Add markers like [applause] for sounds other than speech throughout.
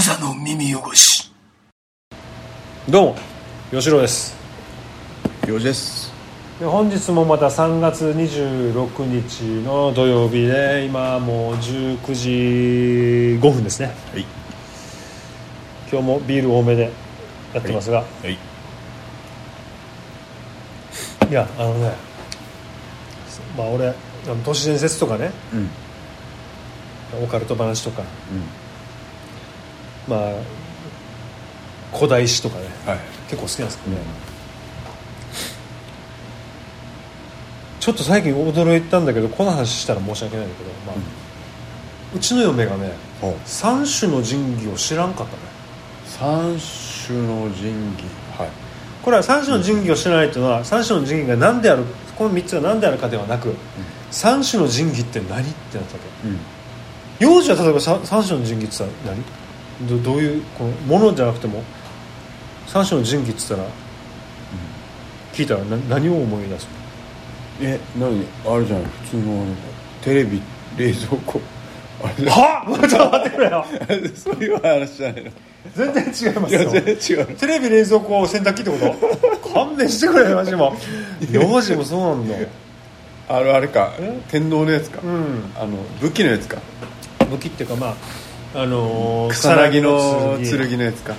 無座の耳汚し。どうも吉郎です。よしです。で本日もまた3月26日の土曜日で今もう19時5分ですね。はい。今日もビール多めでやってますが、はい。い、やあのねまあ俺あの都市伝説とかね。うん。オカルト話とか。うんまあ古代史とかねはい。結構好きなんですけどね、ちょっと最近驚いたんだけどこの話したら申し訳ないんだけど、まあうちの嫁がね三種の神器を知らんかったね三種の神器。はい。これは三種の神器を知らないというのは三種の神器が何であるこの3つが何であるかではなく、三種の神器って何ってなったわうん。け幼児は例えば三三種の神器って言ったら何？どどういうこのものじゃなくても三種の神器って言ったら、聞いたら何何を思い出すえ何？あれじゃない。普通のテレビ冷蔵庫。あれ。は？っちょっと待ってくれよ。[laughs] そういう話じゃないの。全然違いますよ。いや全然違う。テレビ冷蔵庫洗濯機ってこと？勘弁してくれよマジも。幼児もそうなんだ。あれあれか。え？天皇のやつか。うん。あの武器のやつか。武器っていうかまああのー草薙の剣のやつか。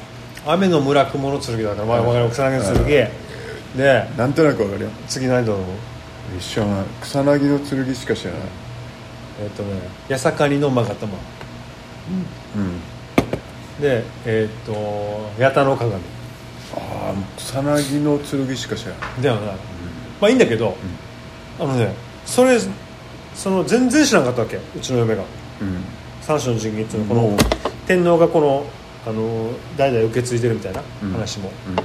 雨の村雲の剣だから、まあ、わかる？草薙の剣。でなんとなくわかるよ。次何だろう？知らない草薙の剣しか知らない。えっ、とね八坂にの勾玉うん。でえっ、と八田の鏡。ああ草薙の剣しか知らない。ではない、まあいいんだけど、あのねそれその全然知らなかったわけ。うちの嫁が。うん三種の神器っていうのはこの天皇がこのあの代々受け継いでるみたいなうん。話も、うん。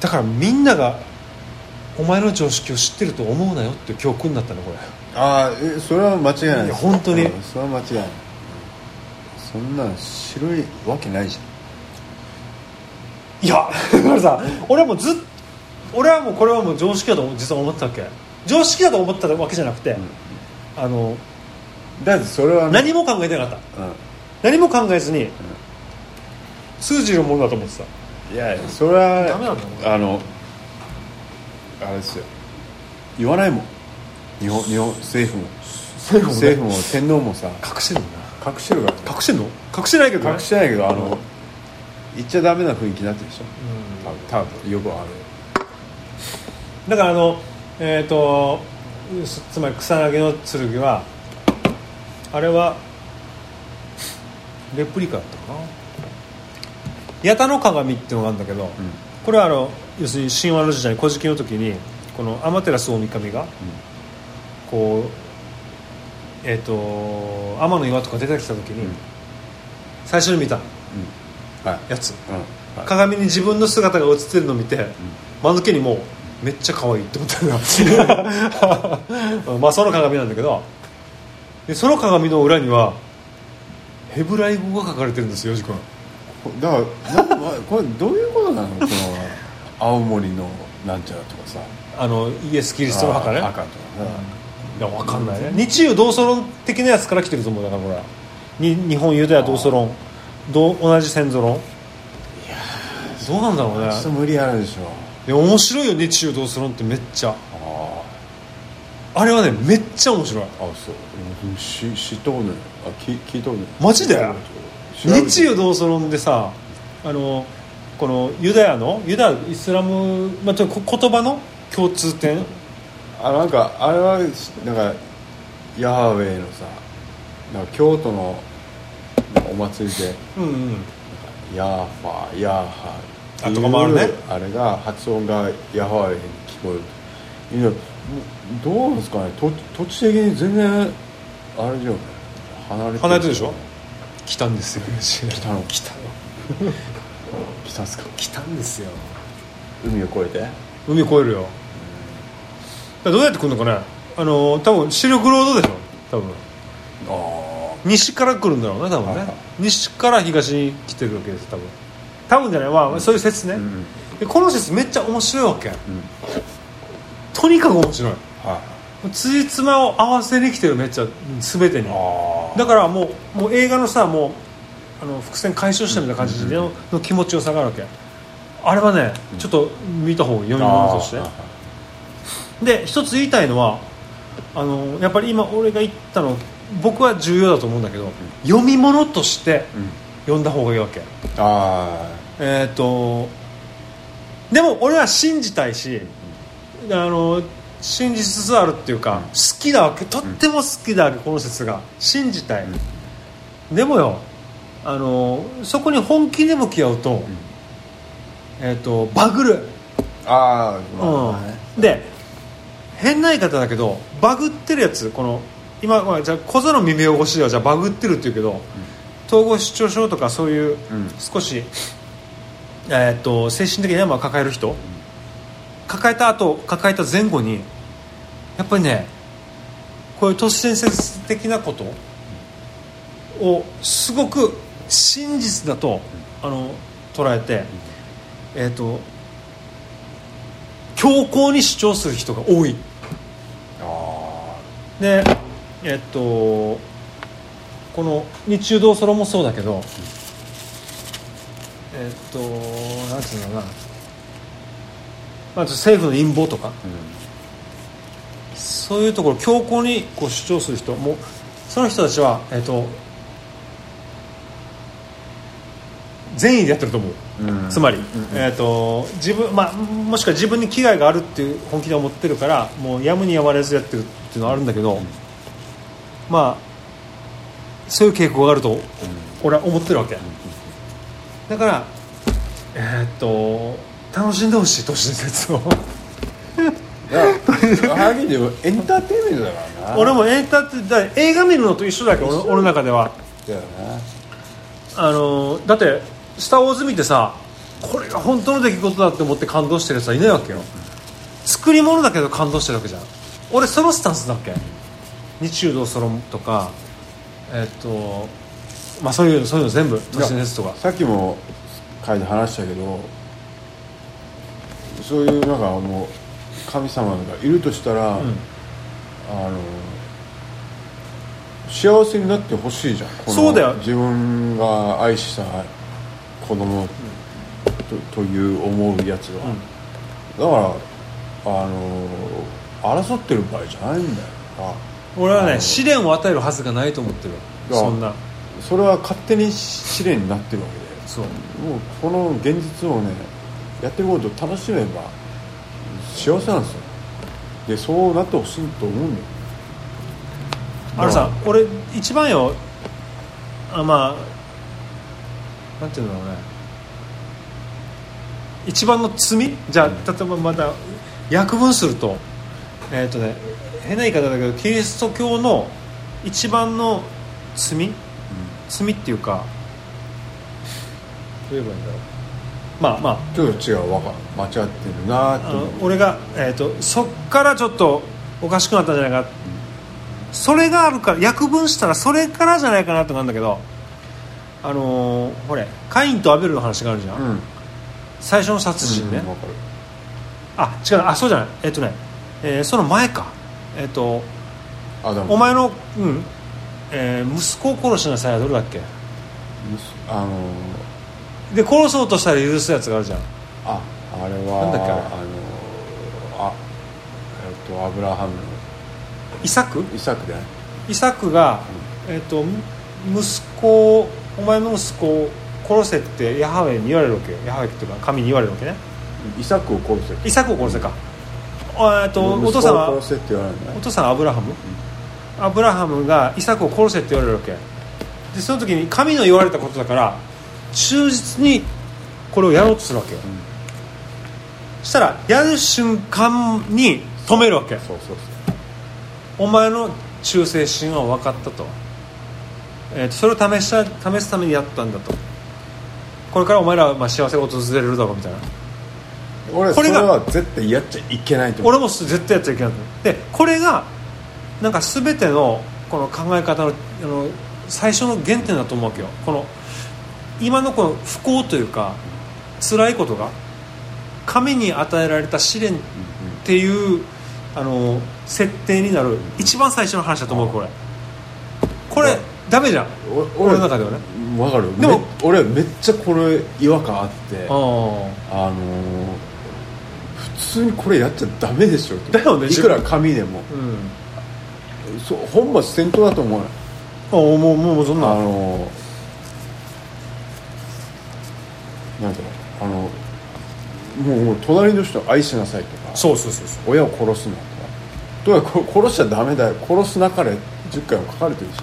だからみんながお前の常識を知ってると思うなよっていう教訓になったのこれ。ああえそれは間違いないいや本当に。うんそれは間違いない。そんなん白いわけないじいやだからさ俺はもうずっ俺はもうこれはもう常識だと実は思ってたわけ。常識だと思ってたわけじゃなくて、あのゃんだってそれはね何も考えてなかった。う何も考えずに通じるものだと思ってた。んいやいやそれはダメなんだあのあれですよ。言わないもん。日本日本政府も。政府もね。政府も天皇もさ。隠してるんだ隠してるから隠してんの？隠してないけどね。隠してないけどあの言っちゃダメな雰囲気になってるでしょ。うん。多分多分よくある。だからあのえっ、とつつまり草薙の剣はあれはレプリカだったかな？八田の鏡っていうのがあるんだけど、これはあの要するに神話の時代古事記の時にこの天照大神が、こうえっ、と天の岩とか出てきた時に、うん。最初に見たやつ。うん。はい。鏡に自分の姿が映ってるのを見て、間抜けにもうめっちゃ可愛いって思ったんだ [laughs] まあその鏡なんだけどでその鏡の裏にはヘブライ語が書かれてるんですよよじ君だからなまこれどういうことなの？この青森のなんちゃらとかさ。あのイエス・キリストの墓ね。あ墓とかね。いや分かんないね。日中同祖論的なやつから来てると思うだからこれに日本ユダヤ同祖論。どう同じ先祖論。いやどうなんだろうね。ちょっと無理あるでしょ。でも面白いよ日中同祖論ってめっちゃ。ああれはねめっちゃ面白い。ああそう。うんし知っとないあ聞聞いたことないマジで？日中同祖論でさあのこのユダヤのユダヤイスラム、まあ、ちょっとこ言葉の共通点？あなんかあれはなんかヤハウェイのさなんか京都のお祭りで。うんうん。ヤーファーヤーハーあとかもあるね。あれが発音がヤハウェイに聞こえるどうなんですかね？と土地的に全然あれじゃん離れて離れてるでしょ？来たんですよ来たの？来た [laughs] 来たんすか？来たんですよ。海を越えて？海越えるよ。どうやって来るのかね？あの多分シルクロードでしょ？多分。あ西から来るんだろうね多分ね。西から東に来てるわけです多分。多分じゃない？まあそういう説ね、あうん。でこの説めっちゃ面白いわけ。うんとにかく面白い。はい。つじつまを合わせに来てるめっちゃ全てに。あだからもうもう映画のさもあの伏線回収したみたいな感じでの,、の気持ちよさがあるわけ。あれはねちょっと見た方が読み物として。あで一つ言いたいのはあのやっぱり今俺が言ったの僕は重要だと思うんだけど、読み物としてーうん。読んだ方がいいわけ。あえっ、とでも俺は信じたいしあの信じつつあるっていうか、好きなわけとっても好きだわけこの説が。信じたい、でもよあのそこに本気で向き合うと,、えー、とバグる、ーああ。ねうん、で変な言い方だけどバグってるやつこの今、まあ、じゃあ小僧の耳汚しではじゃあバグってるっていうけど、統合失調症とかそういううん。少し、えー、と精神的な山を抱える人、抱えた後抱えた前後にやっぱりねこういう都市伝説的なことをすごく真実だとあの捉えて、えっ、と強硬に主張する人が多い。あでえっ、とこの日中同ソロもそうだけどえっ、となんていうのかなまず政府の陰謀とか。ーうん。そういうところ強硬にこう主張する人もうその人たちは、えっと善意でやってると思う、うん。つまり、うんえっと自分まあ、もしくは自分に危害があるっていう本気で思ってるからもうやむにやまれずやってるっていうのはあるんだけど、まあそういう傾向があると俺は思ってるわけ、だからえっと楽しんでほしい都市伝説を。[laughs] いやはっきり言うエンターテインメントだからな。俺もエンターテイだ映画見るのと一緒だけど俺俺の中では。だよなあのだって「スター・ウォーズ」見てさこれが本当の出来事だって思って感動してるやつはいないわけよ。作り物だけど感動してるわけじゃん。俺そのスタンスだっけ？日中同ソロとかえっとまあそういうそういうの全部都市伝説とか。さっきも会で話したけどそういうなんかもう神様がいるとしたら、うん。あの幸せになってほしいじゃん。そうだよ。自分が愛した子供と,、という思うやつは、だからあの争ってる場合じゃないんだよ。な俺はね試練を与えるはずがないと思ってるそんな。それは勝手に試練になってるわけで。そう。もうこの現実をねやってることを楽しめば幸せなんですよ。でそうなってほしいと思うんだよ。あのさ俺一番よあまあなんていうんだろうね。一番の罪？じゃあ例えばまた約分すると。えっ、とね変な言い方だけどキリスト教の一番の罪？罪っていうかどう言えばいいんだろうまあまあ。ちょっと違うわか間違ってるな俺が、えー、とそっからちょっとおかしくなったんじゃないか、それがあるから約分したらそれからじゃないかなとなんだけどあのーほれカインとアベルの話があるじゃん、うん。最初の殺人ね、うんわかる。あ違うあそうじゃない。えっ、とね、えーその前か。えっ、とあだお前の、うんえー息子を殺しなさいはどれだっけ？あので殺そうとしたら許すやつがあるじゃん。ああれはなんだっけあれ？あのあえっとアブラハム。のイサク？イサクでイサクが、えっと息子をお前の息子を殺せってヤハウェに言われるわけよ。ヤハウェっていうか神に言われるわけね。イサクを殺せ。イサクを殺せか、あえっとお父さんはお父さんはアブラハム、アブラハムがイサクを殺せって言われるわけ。でその時に神の言われたことだから忠実にこれをやろうとするわけよ、そしたらやる瞬間に止めるわけ。そうそうそう。お前の忠誠心は分かったと,、えーとそれを試した試すためにやったんだと。これからお前らはまあ幸せが訪れるだろうみたいな。俺これが絶対やっちゃいけないと俺も絶対やっちゃいけないでこれがなんか全てのこの考え方のあの最初の原点だと思うわけよ。この今のこの不幸というか辛いことが神に与えられた試練っていうあの設定になる一番最初の話だと思うこれ。これダメじゃん。お俺の中ではね。わかる。でもめ俺めっちゃこれ違和感あってああ。のー普通にこれやっちゃダメでしょと。だよねいくら紙でも。うん。そう本末転倒だと思う。よあもうもうもうそんあなのーなんうあのもうもう隣の人を愛しなさいとかそうそうそうそう。親を殺すなとか。とはこ殺しちゃダメだよ。殺すなかれ10回も書かれてるし。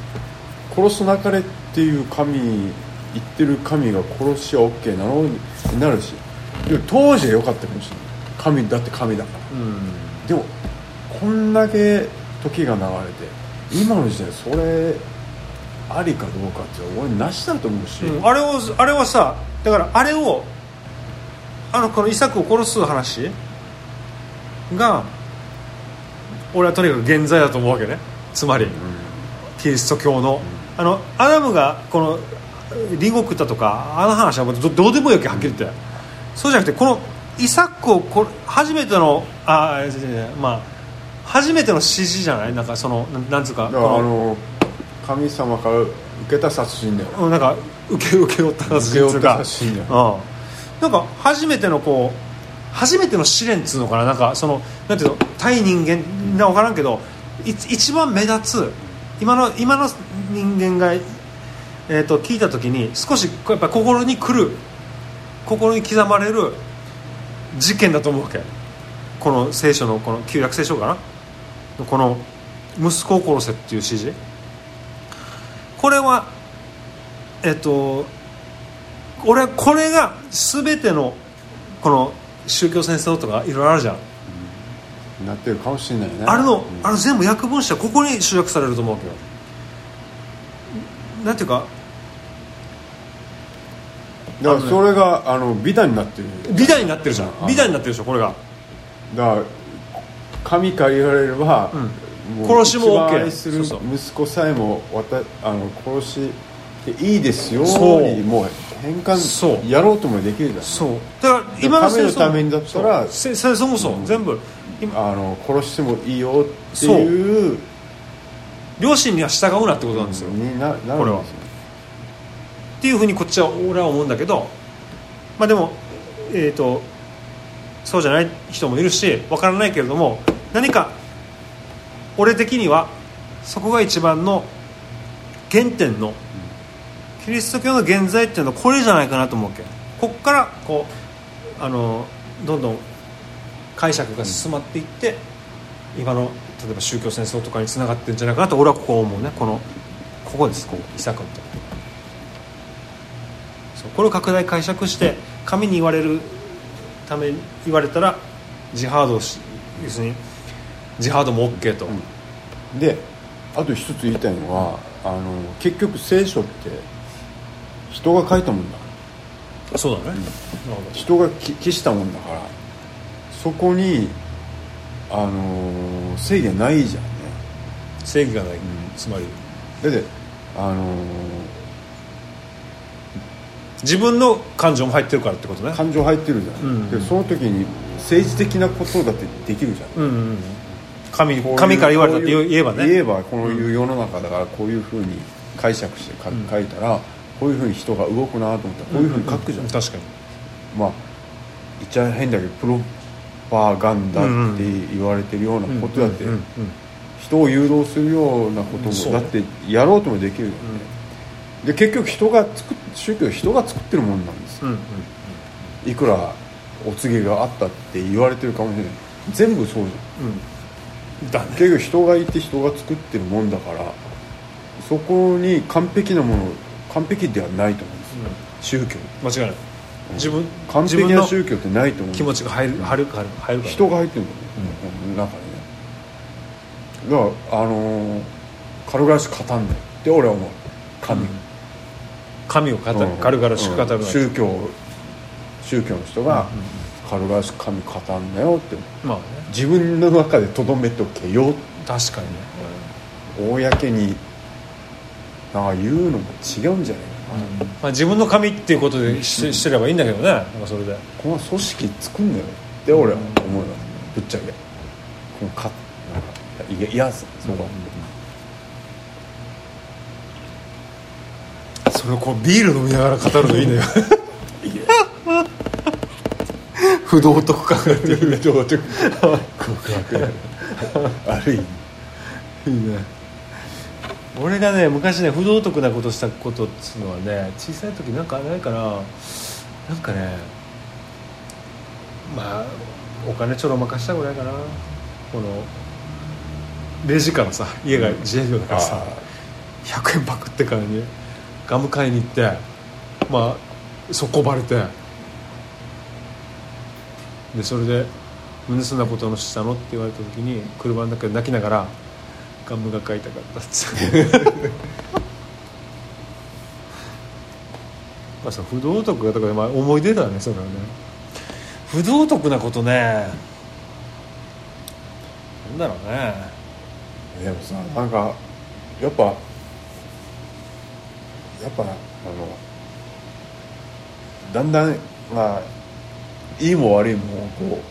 殺すなかれっていう神言ってる神が殺しは OK なのになるし。でも当時は良かったかもしれない。神だって神だから。うん。でもこんだけ時が流れて今の時代それありかどうかって俺なしだと思うし、うんあれをあれはさだからあれをあのこのイサクを殺す話が俺はとにかく現在だと思うわけね。つまりキリスト教の。あのアダムがこのリンゴ食ったとかあの話はもうどどうでもいいわけはっきり言って。そうじゃなくてこのイサクをこれ初めてのあまあ初めての指示じゃない？なんかそのなんなんつうかあこの神様から受けた殺人だよ。うんなんか受け受け負ったった。殺人だようん、なんか初めてのこう初めての試練っつうのかな？なんかそのなんていうの？対人間な分からんけどい一番目立つ今の今の人間が、えー、と聞いた時に少しやっぱ心に来る心に刻まれる事件だと思うわけ。この聖書のこの旧約聖書かな？この息子を殺せっていう指示。これはえっと俺はこれが全てのこの宗教戦争とかいろいろあるじゃん、なってるかもしれないね。あれのうん。あれ全部訳分詞はここに集約されると思うわけよ。なんていうかだからそれがあの美談になってる。美談になってるじゃん。あ美談になってるでしょこれが。だから神から言われれば、うん。殺しも OK 息子さえもわたあの殺していいですよそう。にもう変そう。換やろうともできるじゃん。そう。だから今の神のためにだったら戦争もそう、全部。今。あの殺してもいいよっていう両親には従うなってことなんですよ、にななるんですよ。これは。っていうふうにこっちは俺は思うんだけどまあでもえっ、とそうじゃない人もいるしわからないけれども何か俺的にはそこが一番の原点のキリスト教の現在っていうのはこれじゃないかなと思うけ。こっからこうあのどんどん解釈が進まっていって、今の例えば宗教戦争とかにつながってるんじゃないかなと俺はここ思うね。このここですここイサクのとこ。そうこれを拡大解釈して神に言われるために言われたらジハードをし要するにジハードも OK と、であと一つ言いたいのはあの結局聖書って人が書いたもんだ。そうだね、なるほど人がき記したもんだから。そこにあの制限ないじゃんね。正義がない、つまり。だってあの自分の感情も入ってるからってことね。感情入ってるじゃん、うん。でその時に政治的なことだってできるじゃん。うんうんうん。神神から言われたって言えばね。言えばこういう世の中だからこういうふうに解釈してか書いたらこういうふうに人が動くなと思ったらこういうふうに書くじゃん、確かに。まあ言っちゃ変だけどプロパガンダって言われてるようなことだってうんうんうん人を誘導するようなこともだってやろうともできるよね、で結局人が作っ宗教は人が作ってるもんなんですよ。うんうんいくらお告げがあったって言われてるかもしれない。全部そうじゃん。うん。だね。結局人がいて人が作ってるもんだからそこに完璧なもの完璧ではないと思うんですよ、宗教。間違いない。自分完璧な宗教ってないと思う気持ちが入る入る入るから。人が入ってるんだよね、中にね。だからあのー軽々しく語んないって俺は思う。神。を、神を語る。うん。軽々しく語るうん。宗教公の人が軽々しく神語んなよって。まあね。自分の中でとどめておけよ確かにね、公になんか言うのも違うんじゃないかな、まあ、自分の神っていうことでししてればいいんだけどね。なんかそれで。この組織作んだよって俺は思うよ。ぶっちゃけ。このかなんかいやいやそこは、それをこうビール飲みながら語るのいいのよ。[laughs] 不道徳感が出る。道徳。ある意味いいね俺がね昔ね不道徳なことしたことっつうのはね小さい時なんかないかななんかねまあお金ちょろまかしたぐらいかな。このレジからさ家が自営業だからさ、100円パクってからにガム買いに行ってまあそこバレてでそれで「なんでそんなことをしたの?」って言われた時に車の中で泣きながら「ガムが買いたかった」っつって [laughs] まあ不道徳がとか、まあ、思い出だねそれはね。不道徳なことね。なんだろうね。でもさなんかやっぱやっぱあのだんだんまあいいも悪いもこう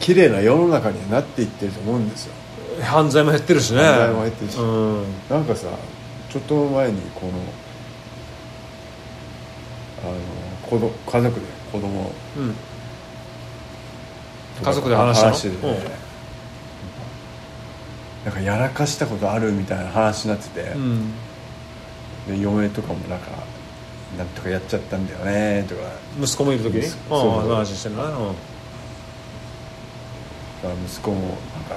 綺麗な世の中にはなっていってると思うんですよ犯罪も減ってるしね。犯罪も減ってるし。うん。なんかさちょっと前にこのあの子ど家族で子供。うん。家族で話しててね。なんかやらかしたことあるみたいな話になってて、うん。で嫁とかもなんかなんとかやっちゃったんだよねとか。息子もいる時に？話してるなうん。息子もなんか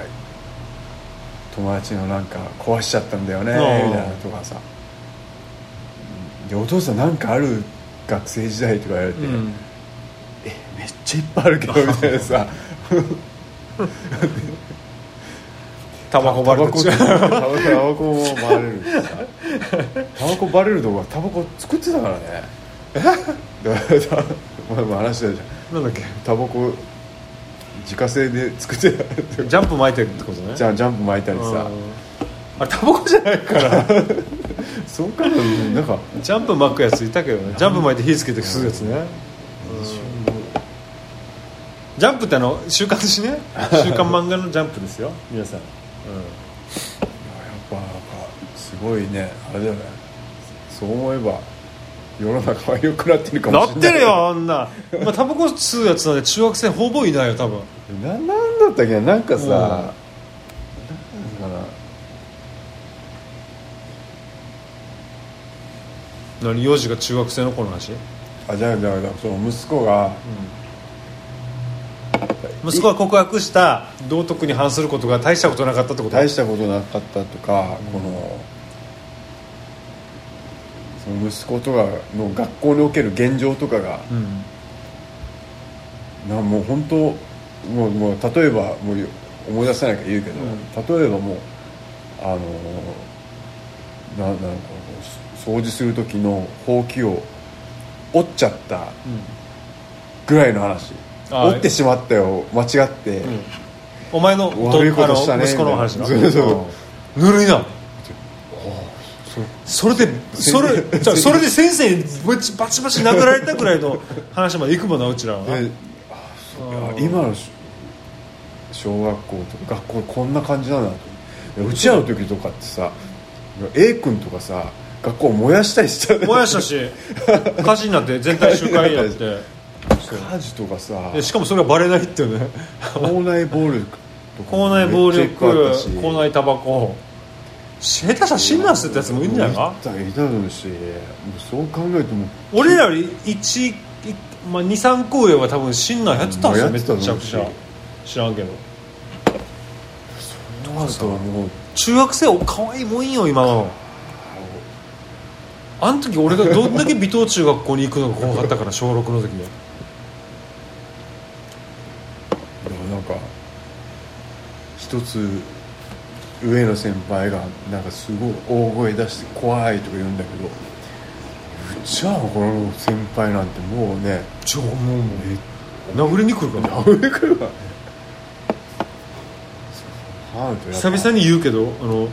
友達のなんか壊しちゃったんだよねみたいなとかさ。でお父さんなんかある学生時代とか言われて、うん。えめっちゃいっぱいあるけどみたいなさ。タバコバレてタバコもバレるタバコバレるとこタバコ作ってたからね。だから前も話したじゃん。なんだっけ？タバコ自家製で作ってたジャンプ巻いてるってことね。じゃあジャンプ巻いたりさ。うん。あれタバコじゃないから。そうか。なんかジャンプ巻くやついたけどね。ジャンプ巻いて火つけて吸うやつね。ジャンプってあの週刊誌ね。[laughs] 週刊漫画のジャンプですよ。皆さん、やっぱなんかすごいね。あれだよね。そう思えば世の中は良くなってるかもなっしれない。てるよあんな、まあ、タバコ吸うやつなんで中学生ほぼいないよ多分。ななんだったっけな？なんかさ、うん。なんかな何？幼児が中学生の子の話？あじゃあじゃあその息子が、息子が告白した道徳に反することが大したことなかったってこと？大したことなかったとか、この息子とかの学校における現状とかが、うん。なもう本当もうもう例えばもう思い出せないから言うけど、例えばもうあのななんか掃除する時のほうきを折っちゃったぐらいの話、あ折ってしまったよ間違って、うん。お前の悪いことしたね息子の話なみたいな。そうそうう。んぬるいなそれでそれじゃあそれで先生にバチバチ殴られたぐらいの話まで行くもんなうちらは。今のし小学校とか学校こんな感じなんだと。思ってうちらの時とかってさ A 君とかさ学校燃やしたりしちゃう燃やしたし火事になって全体集会やって。[laughs] 火事とかさ。でしかもそれがバレないっていうね。校内暴力とか校内暴力校内タバコ下手したら死んだすってやつもいるんじゃないか？いたいたのしもうそう考えても。俺らより1、まあ、23個上は多分死んだやってたんですよめちゃくちゃ。知らんけど。となるともう。中学生お可愛いもんよ今の。あの時俺が [laughs] どんだけ尾藤中学校に行くのが怖かったから小6の時に。でもなんか一つ上の先輩がなんかすごい大声出して怖いとか言うんだけどじゃあこの先輩なんてもうねちょもう殴りに来るから。上来るわハートやっぱ久々に言うけどあの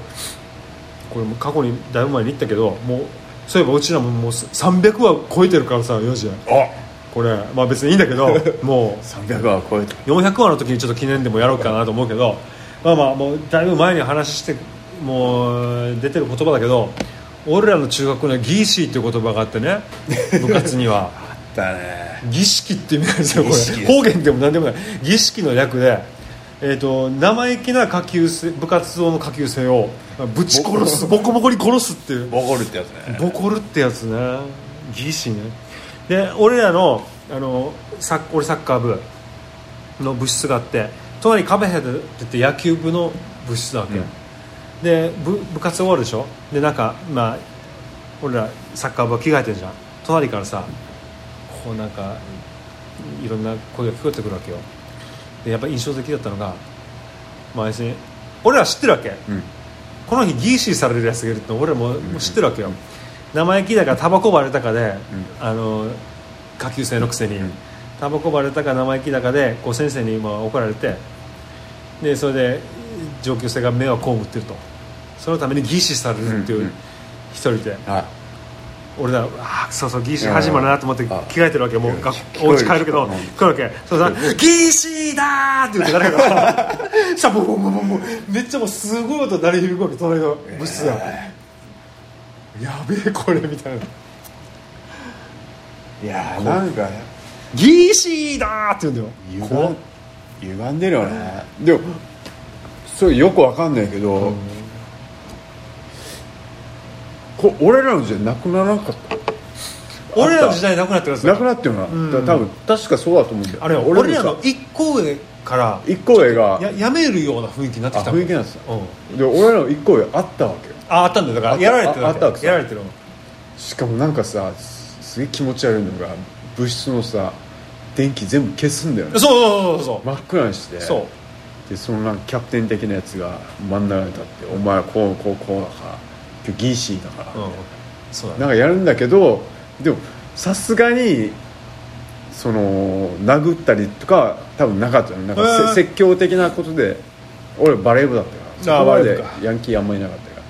これも過去にだいぶ前に言ったけどもうそういえばうちらももう300話超えてるからさ4時あこれまあ別にいいんだけどもう。[laughs] 300は超えた400話の時にちょっと記念でもやろうかなと思うけどまあまあもうだいぶ前に話してもう出てる言葉だけど俺らの中学校にはギーシーっていう言葉があってね [laughs] 部活には。だね。儀式って意味なんですよこれ。方言でも何でもない。儀式の略で、えー、と生意気な下級生部活動の下級生をぶち殺すボコボコに殺すっていう。ボコるってやつね。ボコるってやつね。儀式ね。で俺らのあのサッ俺サッカー部の部室があって隣に壁入ってて野球部の部室なわけ、うん。で部部活終わるでしょ？でなんかまあ俺らサッカー部は着替えてるじゃん。隣からさこうなんかいろんな声が聞こえてくるわけよ。でやっぱ印象的だったのがまあ要するに俺ら知ってるわけ。うん。この日ギーシーされるやつがいるって俺らも知ってるわけよ、生意気だからタバコバレたかで、あの下級生のくせに、んタバコバレたか生意気だかでこう先生に今怒られてでそれで上級生が迷惑を被ってると。そのためにギーシーされるっていううんうん一人で、はい。俺らあーそうそうギーシー始まるなと思ってあ着替えてるわけもうお家帰るけどうん来るわけ。そうさ「ギーシーだ!」って言って誰かがさボンボンボンボンボンめっちゃもうすごい音鳴り響くわけ隣の部室が、やべえこれみたいな。いやーなんか「ギーシーだ!」って言うんだよ。歪怖っ。ん歪んでるよね。でもそれよくわかんないけど、こ俺らの時代なくならなかった？俺らの時代なくなってるんですなくなってるな、ん。だから多分確かそうだと思うんだよ。あれよ俺俺ららの一個上から一個上がややめるような雰囲気になってあきた。雰囲気なんですようん。で俺らの一個上あったわけよ。ああったんだ。よだからやられてるわけ。ああったわけさ。やられてるわしかもなんかさすすげえ気持ち悪いのが部室のさ電気全部消すんだよね。そうそうそうそう真っ暗にして。そう。でそのなんかキャプテン的なやつが真ん中に立って「お前はこうこうこうだから今日ギーシーだから」うん。そうだね。なんかやるんだけどでもさすがにその殴ったりとかは多分なかったよなんかせ、へー。説教的なことで俺バレー部だったから。そこまでバレー部か。ヤンキーあんまりいなかったから。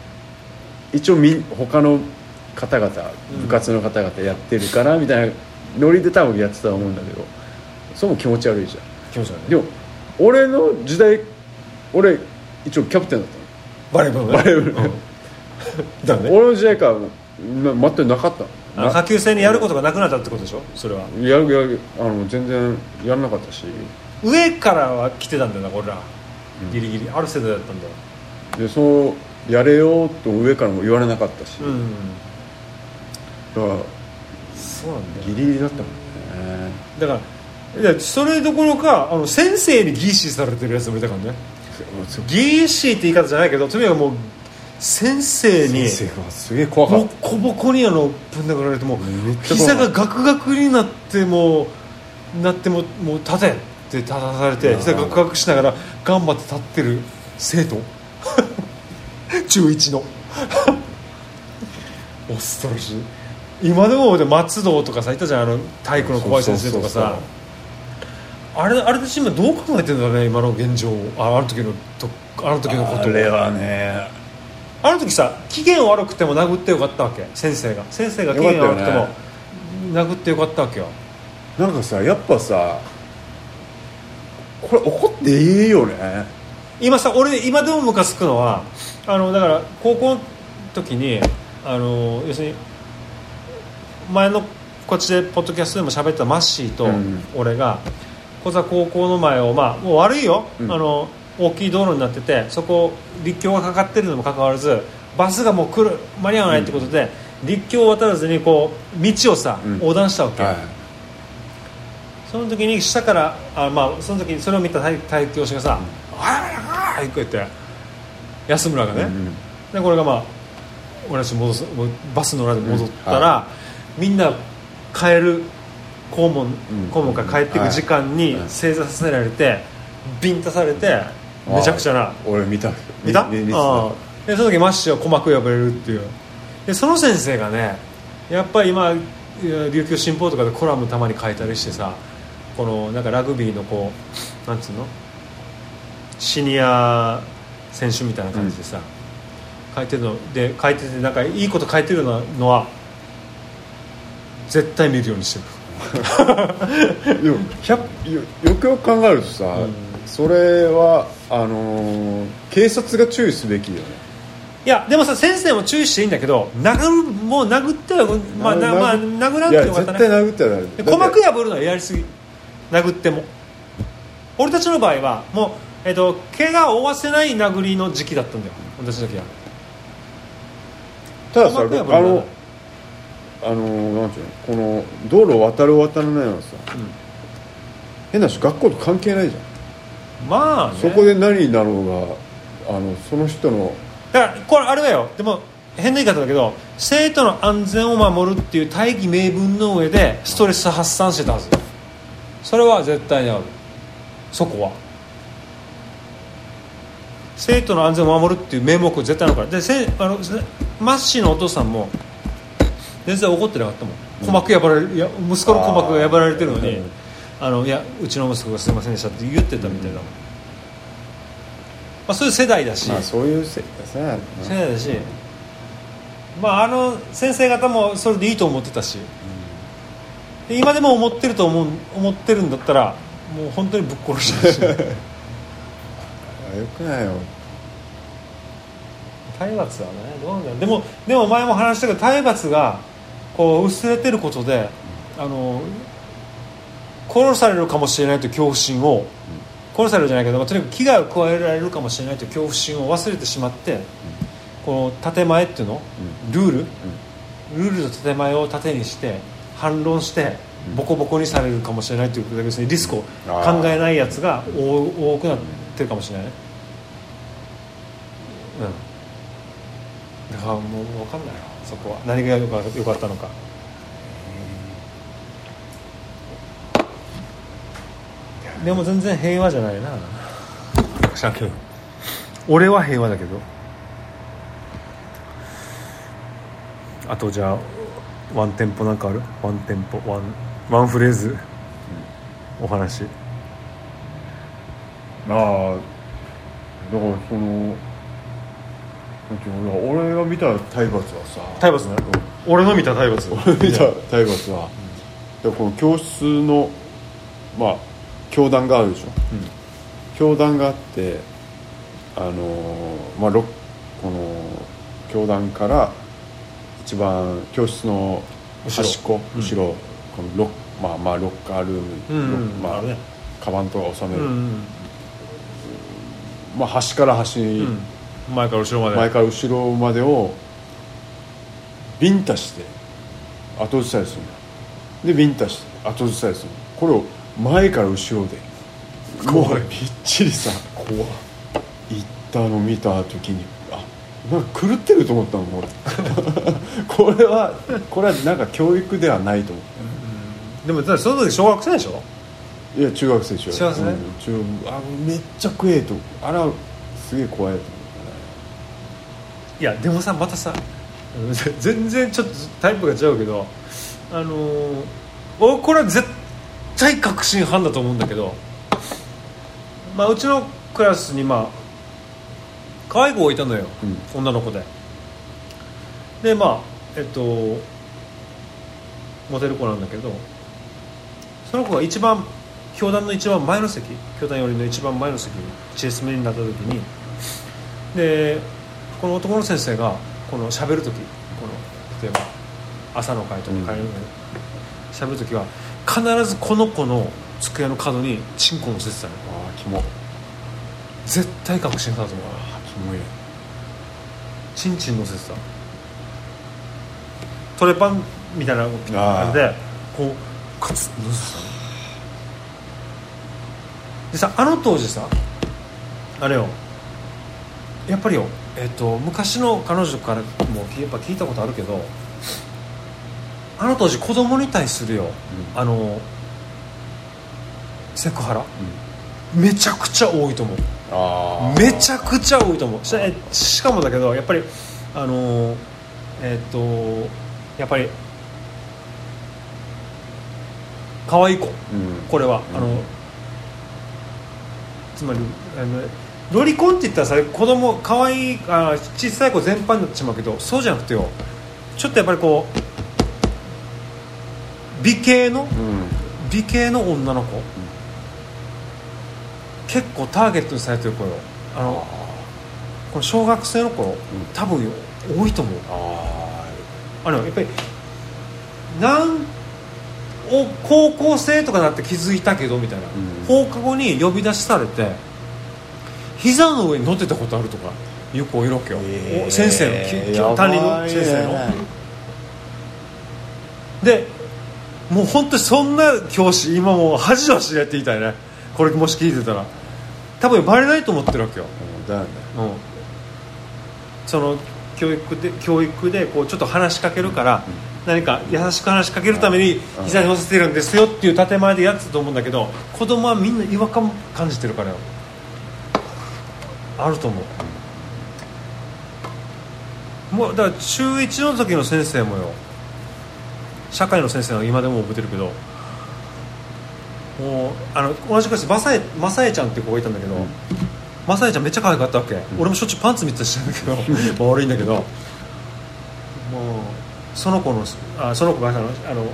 一応み他の方々部活の方々やってるからみたいなノリで多分やってたと思うんだけどそれも気持ち悪いじゃん。気持ち悪い。でも俺の時代俺一応キャプテンだったの。バレー部のね。バレー部うん。[laughs] だね。俺の時代からな全くなかったあ下級生にやることがなくなったってことでしょ？それは。やるやる。あの全然やらなかったし。上からは来てたんだよな俺ら。ギリギリ。ある世代だったんだよ。でそうやれよと上からも言われなかったし、うん。だからそうなんだよギリギリだったもんね。だからいやそれどころかあの先生にギーシーされてるやつもいたからね。ギーシーって言い方じゃないけどとにかくもう先生に先生がすげえ怖かボっッコボコにあのぶん殴られても膝がガクガクになってもうなってももう立てって立たされて膝ガクガクしながら頑張って立ってる生徒。[laughs] 中1の。[laughs] 恐ろしい今でもで松戸とかさいたじゃんあの体育の小林先生とかさ。あれあれ私今どう考えてんだね今の現状。ああの時のとあの時のこと。をあれはね。あの時さ機嫌悪くても殴ってよかったわけ。先生が。先生が機嫌悪くてもよかっ殴ってよかったわけよ。なんかさやっぱさこれ怒っていいよね。今さ俺今でもムカつくのはあのだから高校の時にあの要するに前のこっちでポッドキャストでも喋ったマッシーとうん。俺が小座高校の前をまあもう悪いよ、うん。あの大きい道路になっててそこ立教がかかってるのにもかかわらずバスがもう来る間に合わないってことで、立教を渡らずにこう道をさ、うん。横断したわけ、はい。その時に下からあ、まあ、その時にそれを見た体体育教師がさ「ああ!」って言って安村がね、うんうん。でこれがまあ俺たち戻すバス乗らで戻ったら、みんな帰る校門,、うん。校門から帰っていく時間にはい。正座させられてビンタされてめちゃくちゃな。あ俺見た。見た？み見ああ。でその時マッシュは鼓膜破れるっていう。でその先生がねやっぱり今琉球新報とかでコラムたまに書いたりしてさこのなんかラグビーのこうなんつうの？シニア選手みたいな感じでさ、書いてるの。で書いててなんかいいこと書いてるのは絶対見るようにしてる。[laughs] でも100よよくよく考えるとさ、うん。それはあのー警察が注意すべきよね。いやでもさ先生も注意していいんだけど殴るもう殴ってはまあなまあ殴らんいやてよかったね。絶対殴ってはないで鼓膜破るのはやりすぎ。殴っても。俺たちの場合はもう、えっと怪我を負わせない殴りの時期だったんだよ。俺たちの時は。たださあ鼓膜破るのはのあのなんていうのこの道路を渡る渡らないのはさ、変な話学校と関係ないじゃん、まあね。そこで何になろうがあのその人のだからこれあれだよ。でも変な言い方だけど生徒の安全を守るっていう大義名分の上でストレス発散してたはず。それは絶対にある。そこは。生徒の安全を守るっていう名目絶対あるから。でせあのせマッシーのお父さんも全然怒ってなかったもん。鼓膜破られいや息子の鼓膜が破られてるのにうんあのいやうちの息子がすいませんでしたって言ってたみたいだもん、まあ、そういう世代だし、まあそういうせさや世代だし、まあ、あの先生方もそれでいいと思ってたし、で今でも思ってると思う思ってるんだったらもう本当にぶっ殺したいし [laughs] よくないよ。体罰はね。どうなんだでもでも前も話したけど体罰がこう薄れてることであの殺されるかもしれないという恐怖心を殺されるじゃないけど、まあとにかく危害を加えられるかもしれないという恐怖心を忘れてしまって、この建前っていうの、ルール、ルールと建前を盾にして反論してボコボコにされるかもしれないということで要するにリスクを考えないやつが多多くなってるかもしれないね。うん。だからもう分かんないよそこは。何が良か良かったのか。でも全然平和じゃないな。知らんけど。俺は平和だけど。あとじゃあワンテンポなんかある？ワンテンポワンワンフレーズ、お話。ああだからその俺が見た体罰はさ体罰ね俺の見た体罰俺見た体罰は、でこの教室のまあ教団があるでしょ、教団があってあのーまあろこの教団から一番教室の端っこ後ろこのロッまあまあロッカールーム、うんまあね。カバンとか収める、うんまあ、端から端、うん前から後ろまで。前から後ろまでをビンタして後ずさりする。のでビンタして後ずさりする。のこれを前から後ろでもうびっちりさ怖行ったの見た時にあなんか狂ってると思ったの俺 [laughs] これはこれはなんか教育ではないと思っでもだからその時小学生でしょ？たいや中学生中中学生？うん。中あめっちゃ怖えと。あれはすげえ怖いと思いやでもさまたさうん [laughs] 全然ちょっとタイプが違うけどあのー俺これは絶対確信犯だと思うんだけどまあうちのクラスにまあ可愛い子がいたのよ、うん。女の子で。でまあえっとモテる子なんだけどその子が一番教団の一番前の席教団寄りの一番前の席にチェスメになった時にでこの男の先生がこの喋る時この例えば朝の会とか帰るのに喋る時は必ずこの子の机の角にチンコ乗せてたの。ああキモ。絶対確信だと思う。あキモい。チンチン乗せてた。トレパンみたいなあー。あれでこうカツッ乗せてたの。でさあの当時さあれよ。やっぱりよ、えっと昔の彼女からもやっぱ聞いたことあるけどあの当時子供に対するよ、あのセクハラ、めちゃくちゃ多いと思う。あめちゃくちゃ多いと思う。しかもだけどやっぱりあのーえっとやっぱり可愛い子。うん。これは、あのつまりあのロリコンって言ったらさ子供可愛いあ小さい子全般になってしまうけどそうじゃなくてよちょっとやっぱりこう美形のうん。美形の女の子、結構ターゲットにされてる子よ。あのこの小学生の頃、多分多いと思う。ああのやっぱりなんお高校生とかなって気づいたけどみたいな、ん。放課後に呼び出しされて膝の上に乗ってたことあるとかいう子いるわけよ、えー。お先生の担任の先生の。でもう本当にそんな教師今もう恥を知れって言いたいね。これもし聞いてたら。多分バレないと思ってるわけよ。うん、その教育で教育でこうちょっと話しかけるから、何か優しく話しかけるためにうん。膝に乗せてるんですよっていう建前でやってたと思うんだけど子供はみんな違和感感じてるからよあると思う。もうだから中1の時の先生もよ。社会の先生は今でも覚えてるけど。もうあの同じクラスに正江正江ちゃんって子がいたんだけど、正江ちゃんめっちゃ可愛かったわけ、俺もしょっちゅうパンツ見てたりしたんだけど。まあ悪いんだけど。もうその子のあその子があのあの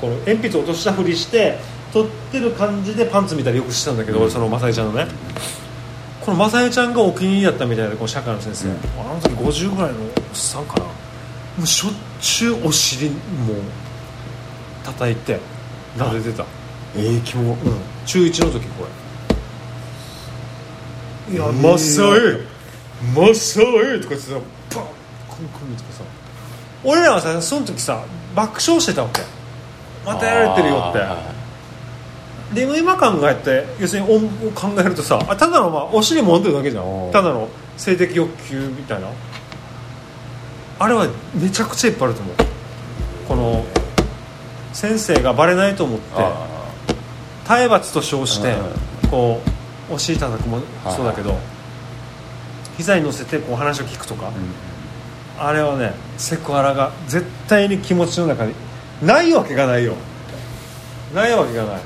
この鉛筆を落としたふりして取ってる感じでパンツ見たりよくしてたんだけど、俺その正江ちゃんのねこの正江ちゃんがお気に入りだったみたいでこの社会の先生、うん。あの時50ぐらいのおっさんかな。もうしょっちゅうお尻もう叩いて撫でてた。ええ気もうん。中1の時これ。いやえー。マッサーマッサーとか言ってさパンクンクンとかさ俺らはさその時さ爆笑してたわけ。またやられてるよって。あでも今考えて要するに音を考えるとさあただのまあお尻揉んでるだけじゃん。ただの性的欲求みたいな。あれはめちゃくちゃいっぱいあると思う。この先生がバレないと思ってあ体罰と称してうこうお尻叩くもそうだけど膝に乗せてこう話を聞くとか。あうん。あれはねセクハラが絶対に気持ちの中にないわけがないよ。ないわけがない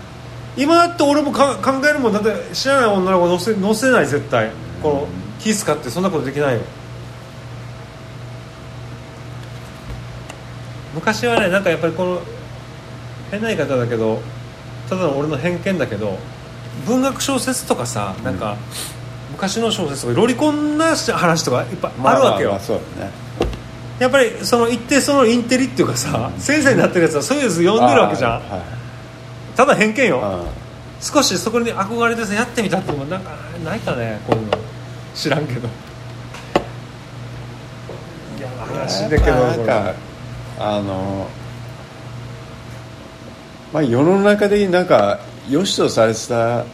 今だって俺もか考えるもんだって知らない女の子乗せ乗せない絶対。この気使ってそんなことできないよ。昔はねなんかやっぱりこの変な言い方だけどただの俺の偏見だけど文学小説とかさなんか、昔の小説とかロリコンな話とかいっぱいあるわけよ、まあまあそうだね。やっぱりその一定そのインテリっていうかさ、先生になってるやつはそういうやつ読んでるわけじゃん、あーはいただ偏見よ、あ少しそこに憧れてさやってみたってもなんかないかねこういうの。知らんけど。いやー話だけどなんかあのまあ世の中的になんか良しとされてた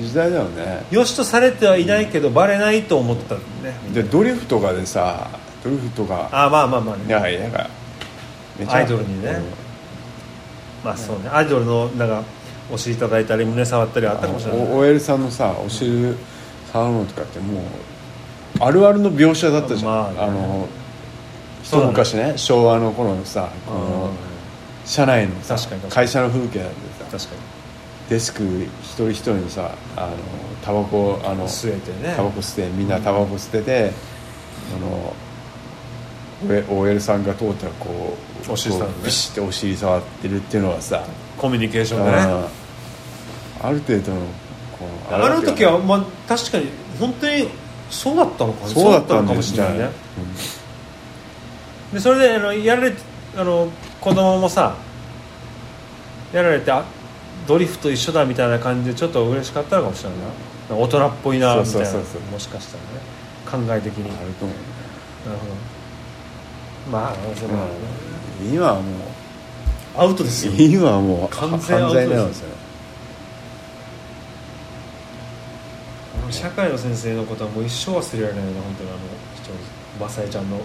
時代だよね。よしとされてはいないけど、バレないと思ってたね。でドリフとかでさドリフとかあまあまあまあね。いやいやなんかめアイドルにねまあそうね。アイドルのなんかお尻いただいたり胸触ったりはあったかもしれない。お OL さんのさお尻触るのとかってもうあるあるの描写だったじゃん、まあね。あの一昔ね昭和の頃のさこの社内の会社の風景なんてさ確かデスク一人一人にさあのタバコあのに吸えてね。タバコ吸ってみんなタバコ吸ってて、あの OL さんが通ったらこうお尻触るねこうビシッてお尻触ってるっていうのはさ、コミュニケーションでね。あある程度のこうあの時は、まあ、確かに本当にそうだったのかそうだったのかもしれないね。でそれであのやられてあの子供もさやられてあドリフと一緒だみたいな感じでちょっと嬉しかったのかもしれないな。大人っぽいなみたいな。もしかしたらね。考え的に。あると思う。なるほどまあその、今はもうアウトですよ今はもう完犯全アウトです。罪なんですよねあの社会の先生のことはもう一生忘れられないな本当に。あの人マサエちゃんの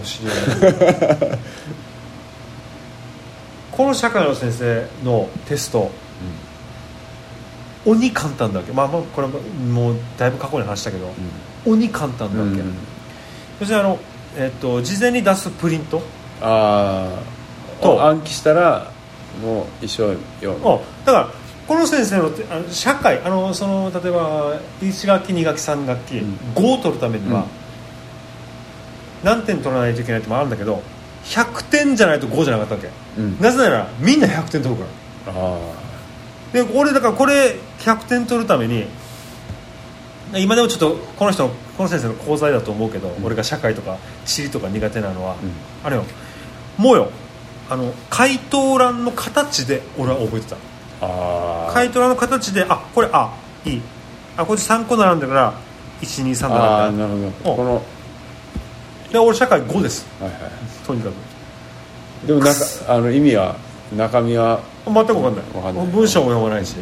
お知り合い。この社会の先生のテスト、鬼簡単だわけ？まあまあこれももうだいぶ過去に話したけど、鬼簡単だわけ、うん。そしてあの、えっと事前に出すプリント？ああと。暗記したらもう一緒よあだからこの先生のてあの社会あのその例えば1学期2学期3学期、うん。5を取るためには、うん。何点取らないといけないってのもあるんだけど100点じゃないと5じゃなかったわけ、うん。なぜならみんな100点取るから。あで俺だからこれ100点取るために今でもちょっとこの人のこの先生の講座だと思うけど、俺が社会とか地理とか苦手なのは、あれよ。もうよ。あの回答欄の形で俺は覚えてた。回答欄の形であこれあいい。あこれ3個並んでるから123あだなあなるほど。おこのはで俺社会5です。いはとにかく。いでもなんかあの意味は中身は？全く分かんない。わかんない。文章も読まないし。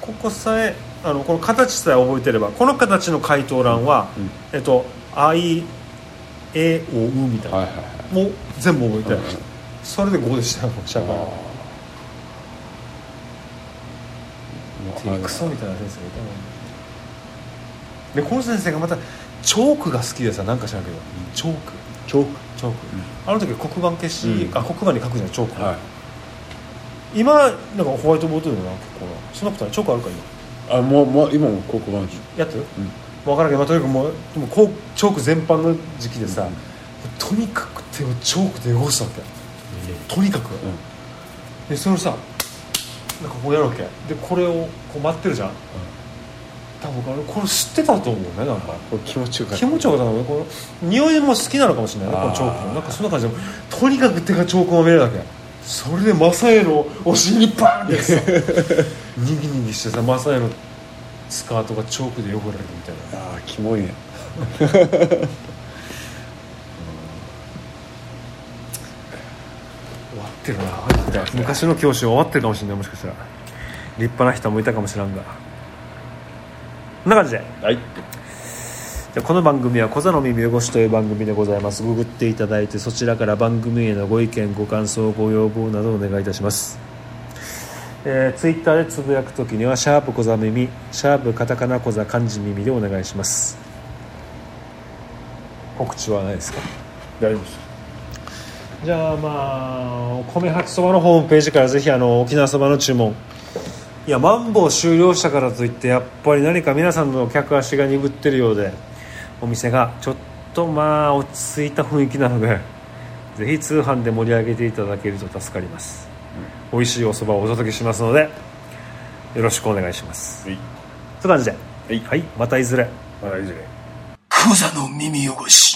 ここさえあのこの形さえ覚えてればこの形の回答欄は、うん。えっと「あいえおう」みたいな、はいはいはい。もう全部覚えて、うん。それで5でしたよ社会は。あクソみたいな先生がいたのでこの先生がまたチョークが好きでさなんか知らんけど、チョーク。チョーク。チョーク、あの時黒板消し、うん。あ黒板に書くじゃんチョーク、はい。今なんかホワイトボードでな結構なそんなことないチョークあるか今あもうもう今も黒板でしやってる、うん。分からんけど、まあ、とにかくもうでもこうチョーク全般の時期でさ、とにかく手をチョークで汚すわけ。とにかく、でそれをさなんかこうやるわけ。でこれをこう待ってるじゃん、多分あれこれ知ってたと思うねなんか。これ気持ちよかった。気持ちよかったのねこの匂いも好きなのかもしれないねこのチョークも。なんかそんな感じでとにかく手がチョークを見れるわけそれでマサエのお尻にバーンってさにぎにぎしてさマサエのスカートがチョークで汚れるみたいな。ああキモいね。終わってるな昔の教師は終わってるかもしれないもしかしたら。立派な人もいたかもしれんが。こんな感じで。はいこの番組は「小座の耳汚し」という番組でございます。ググっていただいてそちらから番組へのご意見ご感想ご要望などをお願いいたします。えー、ツイッターでつぶやくときには「シャープ小座耳」「シャープカタカナ小座漢字耳」でお願いします。告知はないですか？大丈夫です。じゃあまあお米八そばのホームページからぜひあの沖縄そばの注文。いやマンボウ終了したからといってやっぱり何か皆さんの客足が鈍ってるようでお店がちょっとまあ落ち着いた雰囲気なのでぜひ通販で盛り上げていただけると助かります、美味しいおそばをお届けしますのでよろしくお願いします。はい。という感じで。はい。はい、またいずれ。まだいずれ。クザの耳汚し